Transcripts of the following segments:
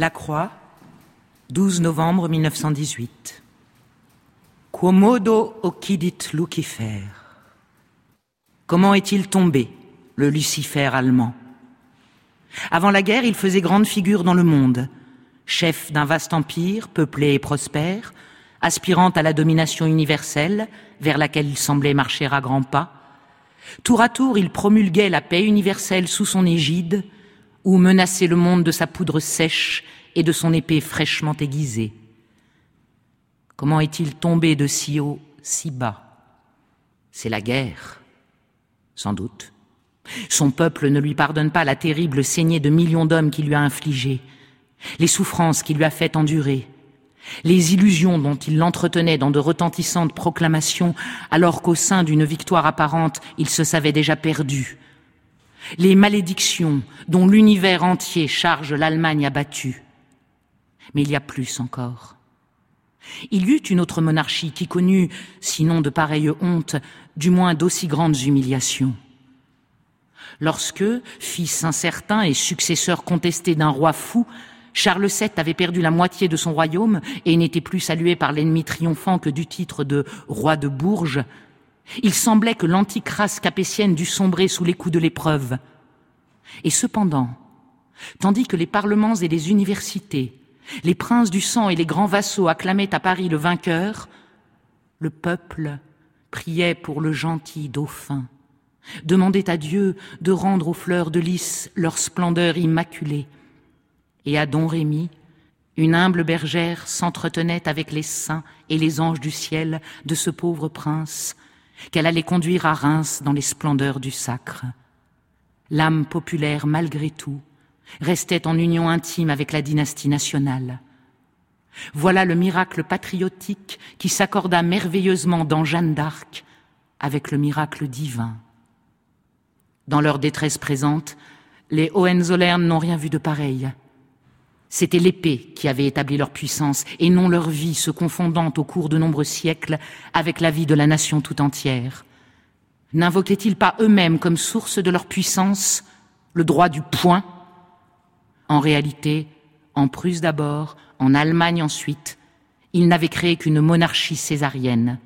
La Croix, 12 novembre 1918. Quomodo occidit Lucifer? Comment est-il tombé, le Lucifer allemand? Avant la guerre, il faisait grande figure dans le monde, chef d'un vaste empire, peuplé et prospère, aspirant à la domination universelle, vers laquelle il semblait marcher à grands pas. Tour à tour, il promulguait la paix universelle sous son égide, ou menaçait le monde de sa poudre sèche et de son épée fraîchement aiguisée. Comment est-il tombé de si haut, si bas? C'est la guerre, sans doute. Son peuple ne lui pardonne pas la terrible saignée de millions d'hommes qu'il lui a infligée, les souffrances qu'il lui a fait endurer, les illusions dont il l'entretenait dans de retentissantes proclamations, alors qu'au sein d'une victoire apparente, il se savait déjà perdu, les malédictions dont l'univers entier charge l'Allemagne abattue. Mais il y a plus encore. Il y eut une autre monarchie qui connut, sinon de pareilles hontes, du moins d'aussi grandes humiliations. Lorsque, fils incertain et successeur contesté d'un roi fou, Charles VII avait perdu la moitié de son royaume et n'était plus salué par l'ennemi triomphant que du titre de roi de Bourges, il semblait que l'antique race capétienne dût sombrer sous les coups de l'épreuve. Et cependant, tandis que les parlements et les universités, les princes du sang et les grands vassaux acclamaient à Paris le vainqueur, le peuple priait pour le gentil dauphin, demandait à Dieu de rendre aux fleurs de lys leur splendeur immaculée, et à Don Rémy, une humble bergère s'entretenait avec les saints et les anges du ciel de ce pauvre prince qu'elle allait conduire à Reims dans les splendeurs du sacre. L'âme populaire, malgré tout, restait en union intime avec la dynastie nationale. Voilà le miracle patriotique qui s'accorda merveilleusement dans Jeanne d'Arc avec le miracle divin. Dans leur détresse présente, les Hohenzollern n'ont rien vu de pareil. C'était l'épée qui avait établi leur puissance et non leur vie se confondant au cours de nombreux siècles avec la vie de la nation tout entière. N'invoquaient-ils pas eux-mêmes comme source de leur puissance le droit du point En réalité, en Prusse d'abord, en Allemagne ensuite, ils n'avaient créé qu'une monarchie césarienne.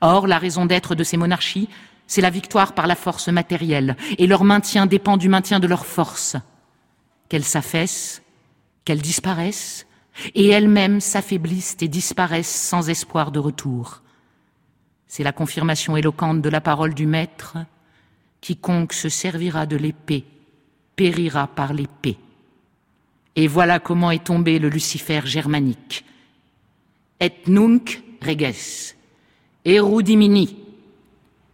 Or, la raison d'être de ces monarchies, c'est la victoire par la force matérielle, et leur maintien dépend du maintien de leur force. Qu'elles s'affaissent, qu'elles disparaissent, et elles-mêmes s'affaiblissent et disparaissent sans espoir de retour. C'est la confirmation éloquente de la parole du Maître. Quiconque se servira de l'épée périra par l'épée. Et voilà comment est tombé le Lucifer germanique. Et nunc reges, erudimini.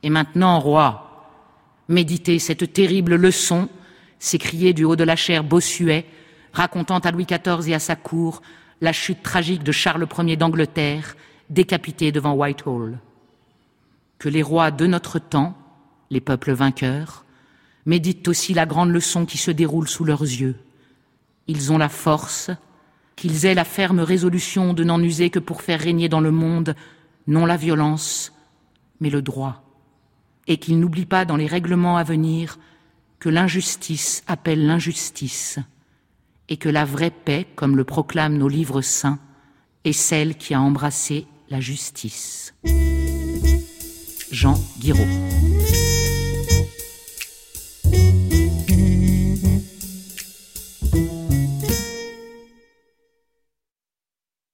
Et maintenant, roi, méditez cette terrible leçon, s'écriait du haut de la chair Bossuet, racontant à Louis XIV et à sa cour la chute tragique de Charles Ier d'Angleterre, décapité devant Whitehall. Que les rois de notre temps, les peuples vainqueurs, méditent aussi la grande leçon qui se déroule sous leurs yeux. Ils ont la force, qu'ils aient la ferme résolution de n'en user que pour faire régner dans le monde non la violence, mais le droit, et qu'ils n'oublient pas dans les règlements à venir que l'injustice appelle l'injustice, et que la vraie paix, comme le proclament nos livres saints, est celle qui a embrassé la justice. Jean Guiraud.